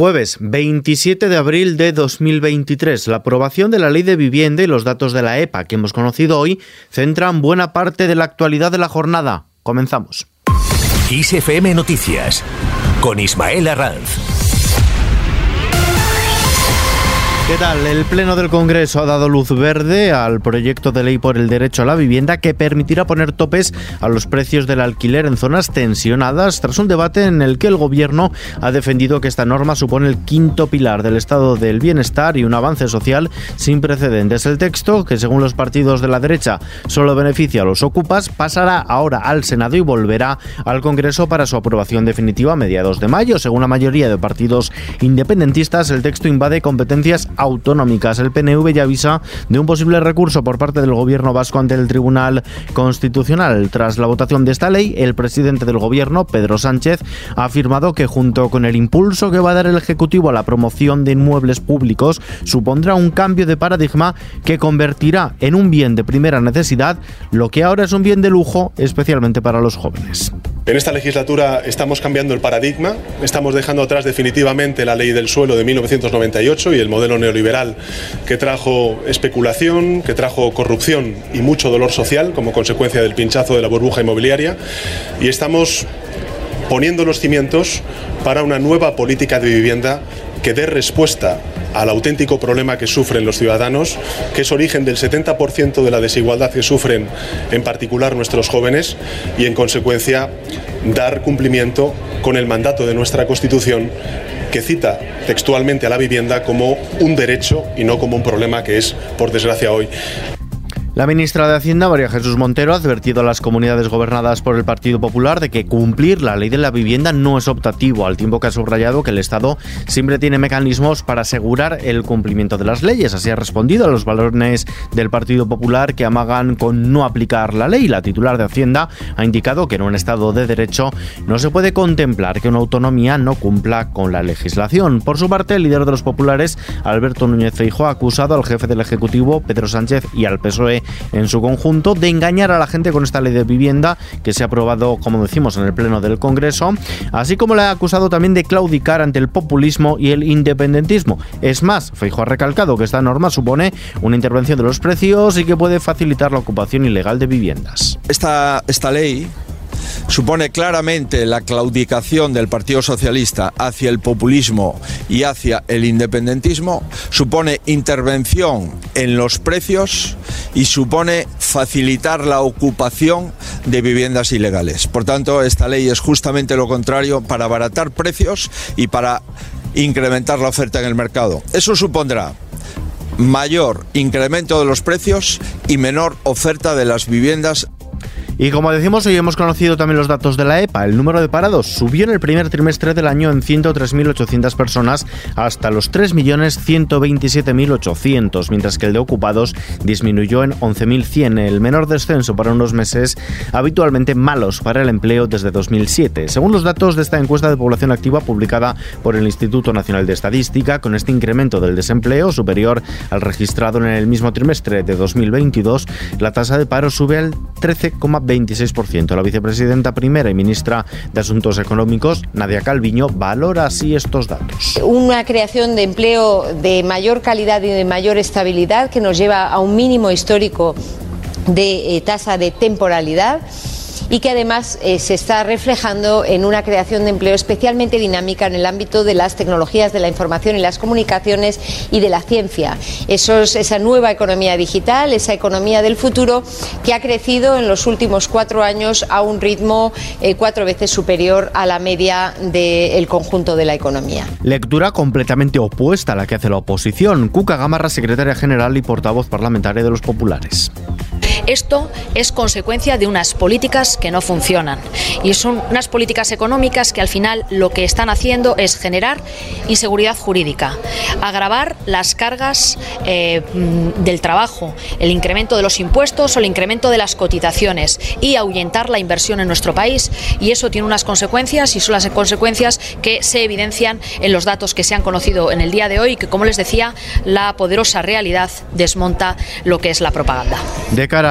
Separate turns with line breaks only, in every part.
Jueves 27 de abril de 2023. La aprobación de la ley de vivienda y los datos de la EPA que hemos conocido hoy centran buena parte de la actualidad de la jornada. Comenzamos.
ISFM Noticias con Ismael Arranz.
¿Qué tal? El Pleno del Congreso ha dado luz verde al proyecto de ley por el derecho a la vivienda que permitirá poner topes a los precios del alquiler en zonas tensionadas tras un debate en el que el Gobierno ha defendido que esta norma supone el quinto pilar del estado del bienestar y un avance social sin precedentes. El texto, que según los partidos de la derecha solo beneficia a los ocupas, pasará ahora al Senado y volverá al Congreso para su aprobación definitiva a mediados de mayo. Según la mayoría de partidos independentistas, el texto invade competencias autonómicas. El PNV ya avisa de un posible recurso por parte del gobierno vasco ante el Tribunal Constitucional. Tras la votación de esta ley, el presidente del gobierno, Pedro Sánchez, ha afirmado que junto con el impulso que va a dar el Ejecutivo a la promoción de inmuebles públicos, supondrá un cambio de paradigma que convertirá en un bien de primera necesidad lo que ahora es un bien de lujo, especialmente para los jóvenes.
En esta legislatura estamos cambiando el paradigma, estamos dejando atrás definitivamente la ley del suelo de 1998 y el modelo neoliberal que trajo especulación, que trajo corrupción y mucho dolor social como consecuencia del pinchazo de la burbuja inmobiliaria y estamos poniendo los cimientos para una nueva política de vivienda que dé respuesta al auténtico problema que sufren los ciudadanos, que es origen del 70% de la desigualdad que sufren en particular nuestros jóvenes y en consecuencia dar cumplimiento con el mandato de nuestra Constitución que cita textualmente a la vivienda como un derecho y no como un problema que es, por desgracia, hoy.
La ministra de Hacienda, María Jesús Montero, ha advertido a las comunidades gobernadas por el Partido Popular de que cumplir la ley de la vivienda no es optativo, al tiempo que ha subrayado que el Estado siempre tiene mecanismos para asegurar el cumplimiento de las leyes. Así ha respondido a los valores del Partido Popular que amagan con no aplicar la ley. La titular de Hacienda ha indicado que en un Estado de Derecho no se puede contemplar que una autonomía no cumpla con la legislación. Por su parte, el líder de los populares, Alberto Núñez Feijóo, ha acusado al jefe del Ejecutivo, Pedro Sánchez, y al PSOE en su conjunto de engañar a la gente con esta ley de vivienda que se ha aprobado, como decimos, en el Pleno del Congreso, así como le ha acusado también de claudicar ante el populismo y el independentismo. Es más, Feijo ha recalcado que esta norma supone una intervención de los precios y que puede facilitar la ocupación ilegal de viviendas.
Esta, esta ley supone claramente la claudicación del Partido Socialista hacia el populismo y hacia el independentismo, supone intervención en los precios y supone facilitar la ocupación de viviendas ilegales. Por tanto, esta ley es justamente lo contrario para abaratar precios y para incrementar la oferta en el mercado. Eso supondrá mayor incremento de los precios y menor oferta de las viviendas
y como decimos, hoy hemos conocido también los datos de la EPA. El número de parados subió en el primer trimestre del año en 103.800 personas hasta los 3.127.800, mientras que el de ocupados disminuyó en 11.100, el menor descenso para unos meses habitualmente malos para el empleo desde 2007. Según los datos de esta encuesta de población activa publicada por el Instituto Nacional de Estadística, con este incremento del desempleo superior al registrado en el mismo trimestre de 2022, la tasa de paro sube al 13,20 26%. La vicepresidenta primera y ministra de Asuntos Económicos, Nadia Calviño, valora así estos datos.
Una creación de empleo de mayor calidad y de mayor estabilidad que nos lleva a un mínimo histórico de eh, tasa de temporalidad y que además eh, se está reflejando en una creación de empleo especialmente dinámica en el ámbito de las tecnologías de la información y las comunicaciones y de la ciencia. Esa nueva economía digital, esa economía del futuro que ha crecido en los últimos cuatro años a un ritmo eh, cuatro veces superior a la media del conjunto de la economía.
Lectura completamente opuesta a la que hace la oposición. Cuca Gamarra, secretaria general y portavoz parlamentaria de los populares.
Esto es consecuencia de unas políticas que no funcionan y son unas políticas económicas que al final lo que están haciendo es generar inseguridad jurídica, agravar las cargas eh, del trabajo, el incremento de los impuestos o el incremento de las cotizaciones y ahuyentar la inversión en nuestro país y eso tiene unas consecuencias y son las consecuencias que se evidencian en los datos que se han conocido en el día de hoy que como les decía la poderosa realidad desmonta lo que es la propaganda.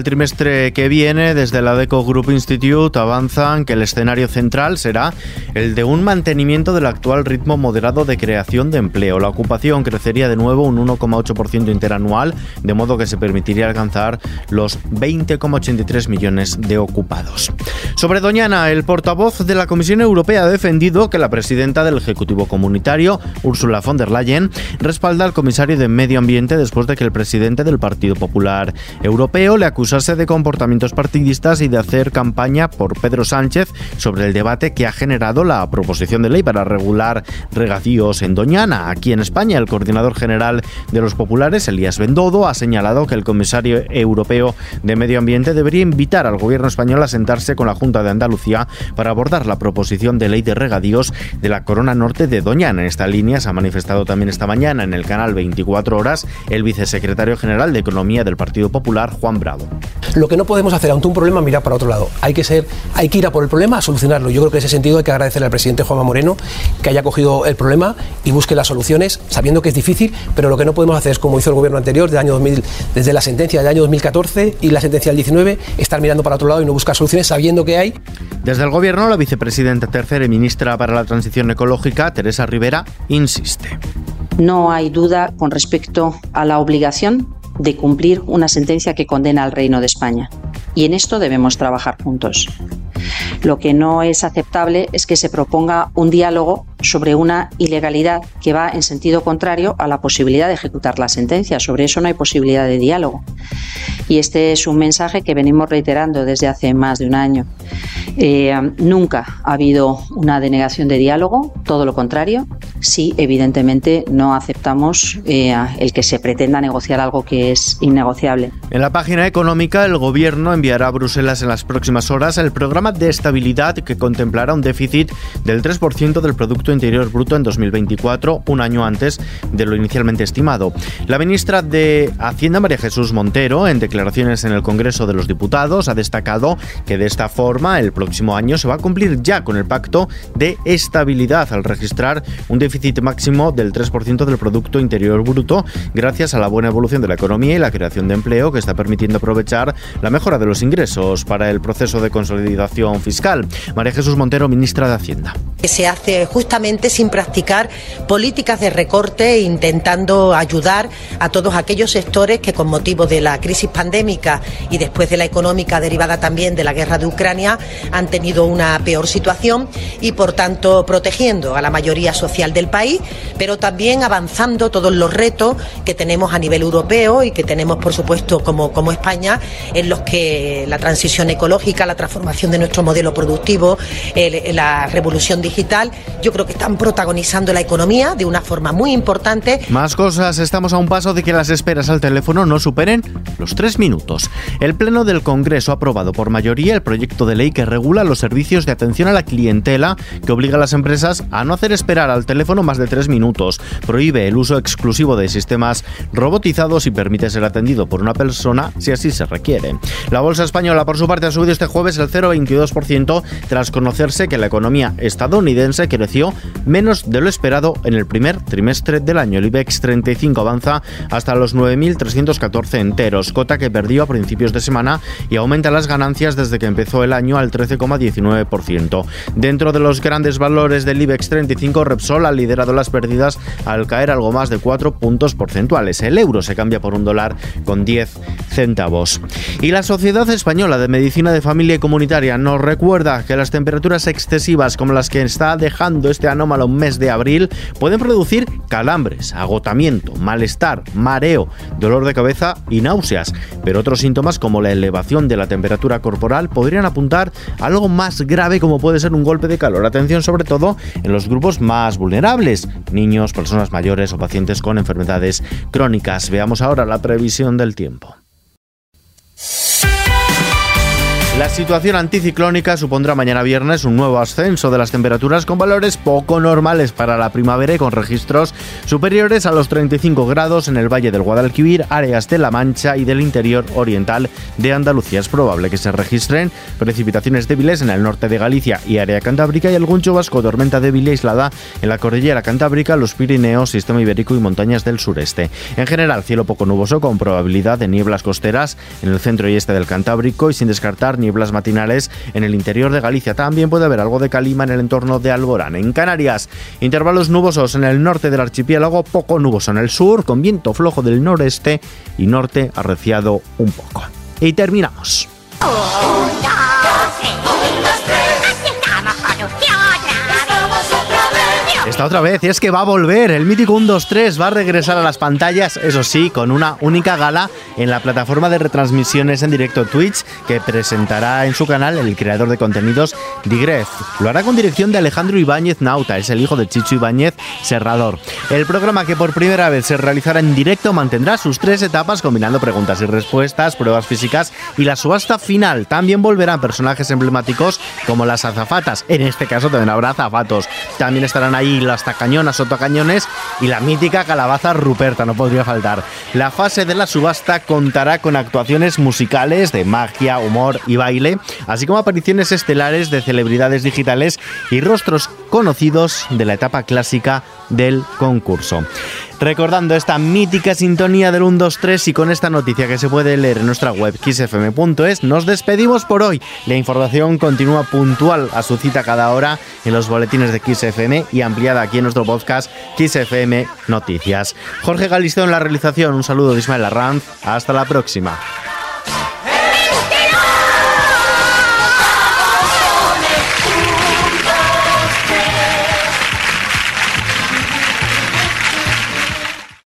El trimestre que viene, desde la Deco Group Institute avanzan que el escenario central será el de un mantenimiento del actual ritmo moderado de creación de empleo. La ocupación crecería de nuevo un 1,8% interanual, de modo que se permitiría alcanzar los 20,83 millones de ocupados. Sobre Doñana, el portavoz de la Comisión Europea ha defendido que la presidenta del Ejecutivo Comunitario, Ursula von der Leyen, respalda al comisario de Medio Ambiente después de que el presidente del Partido Popular Europeo le acusase de comportamientos partidistas y de hacer campaña por Pedro Sánchez sobre el debate que ha generado la proposición de ley para regular regadíos en Doñana. Aquí en España, el coordinador general de los populares, Elías Bendodo, ha señalado que el comisario europeo de Medio Ambiente debería invitar al gobierno español a sentarse con la Junta de Andalucía para abordar la proposición de ley de regadíos de la Corona Norte de Doñana. En esta línea se ha manifestado también esta mañana en el canal 24 Horas el vicesecretario general de Economía del Partido Popular, Juan Bravo.
Lo que no podemos hacer ante un problema, mirar para otro lado. Hay que ser, hay que ir a por el problema, a solucionarlo. Yo creo que en ese sentido hay que agradecerle al presidente Juanma Moreno que haya cogido el problema y busque las soluciones, sabiendo que es difícil, pero lo que no podemos hacer es como hizo el gobierno anterior, desde, año 2000, desde la sentencia del año 2014 y la sentencia del 19, estar mirando para otro lado y no buscar soluciones sabiendo que hay.
Desde el gobierno, la vicepresidenta tercera y ministra para la transición ecológica, Teresa Rivera, insiste.
No hay duda con respecto a la obligación de cumplir una sentencia que condena al Reino de España. Y en esto debemos trabajar juntos. Lo que no es aceptable es que se proponga un diálogo sobre una ilegalidad que va en sentido contrario a la posibilidad de ejecutar la sentencia. Sobre eso no hay posibilidad de diálogo. Y este es un mensaje que venimos reiterando desde hace más de un año. Eh, nunca ha habido una denegación de diálogo, todo lo contrario. Sí, evidentemente no aceptamos eh, el que se pretenda negociar algo que es innegociable.
En la página económica, el Gobierno enviará a Bruselas en las próximas horas el programa de estabilidad que contemplará un déficit del 3% del Producto Interior Bruto en 2024, un año antes de lo inicialmente estimado. La ministra de Hacienda, María Jesús Montero, en declaraciones en el Congreso de los Diputados, ha destacado que de esta forma el próximo año se va a cumplir ya con el pacto de estabilidad al registrar un déficit máximo del 3% del Producto Interior Bruto gracias a la buena evolución de la economía y la creación de empleo que está permitiendo aprovechar la mejora de los ingresos para el proceso de consolidación fiscal. María Jesús Montero, ministra de Hacienda.
Se hace justamente sin practicar políticas de recorte intentando ayudar a todos aquellos sectores que con motivo de la crisis pandémica y después de la económica derivada también de la guerra de Ucrania han tenido una peor situación y por tanto protegiendo a la mayoría social del país, pero también avanzando todos los retos que tenemos a nivel europeo y que tenemos por supuesto como, como España en los que la transición ecológica, la transformación de nuestro modelo productivo, la revolución digital, yo creo que están protagonizando la economía de una forma muy importante.
Más cosas, estamos a un paso de que las esperas al teléfono no superen los tres minutos. El Pleno del Congreso ha aprobado por mayoría el proyecto de ley que regula los servicios de atención a la clientela que obliga a las empresas a no hacer esperar al teléfono más de tres minutos, prohíbe el uso exclusivo de sistemas robotizados y permite ser atendido por una persona si así se requiere. La bolsa española, por su parte, ha subido este jueves el 0,22% tras conocerse que la economía estadounidense creció menos de lo esperado en el primer trimestre del año. El IBEX 35 avanza hasta los 9.314 enteros, cota que perdió a principios de semana y aumenta las ganancias desde que empezó el año al 13,19%. Dentro de los grandes valores del IBEX 35, Repsol ha liderado las pérdidas al caer algo más de 4 puntos porcentuales. El euro se cambia por un dólar con 10 centavos. Y la Sociedad Española de Medicina de Familia y Comunitaria nos recuerda que las temperaturas excesivas como las que está dejando este anómalo mes de abril pueden producir calambres, agotamiento, malestar, mareo, dolor de cabeza y náuseas. Pero otros síntomas como la elevación de la temperatura corporal podrían apuntar a algo más grave como puede ser un golpe de calor. Atención sobre todo en los grupos más vulnerables, niños, personas mayores o pacientes con enfermedades crónicas. Veamos ahora la previsión del tiempo. La situación anticiclónica supondrá mañana viernes un nuevo ascenso de las temperaturas con valores poco normales para la primavera y con registros superiores a los 35 grados en el Valle del Guadalquivir, áreas de La Mancha y del interior oriental de Andalucía. Es probable que se registren precipitaciones débiles en el norte de Galicia y área cantábrica y algún chubasco tormenta débil aislada en la cordillera cantábrica, los Pirineos, sistema ibérico y montañas del sureste. En general, cielo poco nuboso con probabilidad de nieblas costeras en el centro y este del Cantábrico y sin descartar ni nieblas matinales en el interior de Galicia. También puede haber algo de calima en el entorno de Alborán. En Canarias, intervalos nubosos en el norte del archipiélago, poco nuboso en el sur, con viento flojo del noreste y norte arreciado un poco. Y terminamos. Está otra vez, y es que va a volver. El mítico 1, 2, 3 va a regresar a las pantallas, eso sí, con una única gala en la plataforma de retransmisiones en directo Twitch que presentará en su canal el creador de contenidos Digref. Lo hará con dirección de Alejandro Ibáñez Nauta, es el hijo de Chicho Ibáñez Serrador. El programa que por primera vez se realizará en directo mantendrá sus tres etapas combinando preguntas y respuestas, pruebas físicas y la subasta final. También volverán personajes emblemáticos como las azafatas. En este caso también habrá azafatos. También estarán ahí las tacañonas o tacañones y la mítica calabaza Ruperta, no podría faltar. La fase de la subasta contará con actuaciones musicales de magia, humor y baile, así como apariciones estelares de celebridades digitales y rostros conocidos de la etapa clásica del concurso. Recordando esta mítica sintonía del 1, 2, 3 y con esta noticia que se puede leer en nuestra web xfm.es, nos despedimos por hoy. La información continúa puntual a su cita cada hora en los boletines de XFM y ampliada aquí en nuestro podcast XFM Noticias. Jorge Galisteo en la realización, un saludo de Ismael Arranz, hasta la próxima.